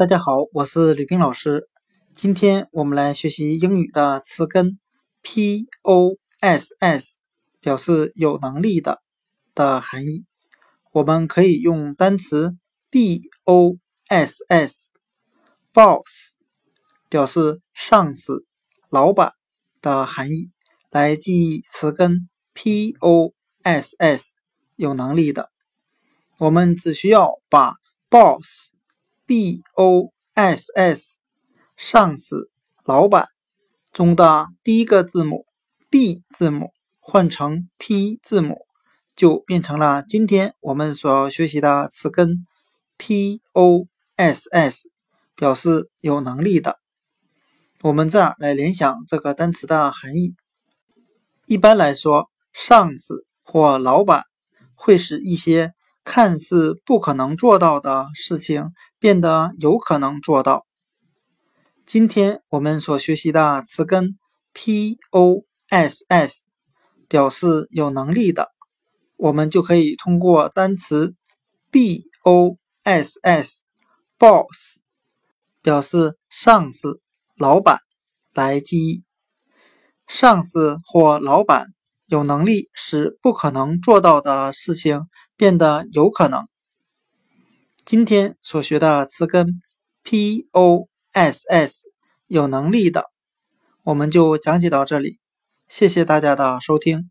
大家好，我是吕冰老师。今天我们来学习英语的词根 poss，表示有能力的的含义。我们可以用单词 boss，boss，表示上司、老板的含义，来记忆词根 poss，有能力的。我们只需要把 boss。B o s s 上司、老板中的第一个字母 b 字母换成 t 字母，就变成了今天我们所要学习的词根 p o s s，表示有能力的。我们这样来联想这个单词的含义。一般来说，上司或老板会使一些看似不可能做到的事情。变得有可能做到。今天我们所学习的词根 poss 表示有能力的，我们就可以通过单词 boss boss 表示上司、老板来记忆。上司或老板有能力使不可能做到的事情变得有可能。今天所学的词根 poss 有能力的，我们就讲解到这里。谢谢大家的收听。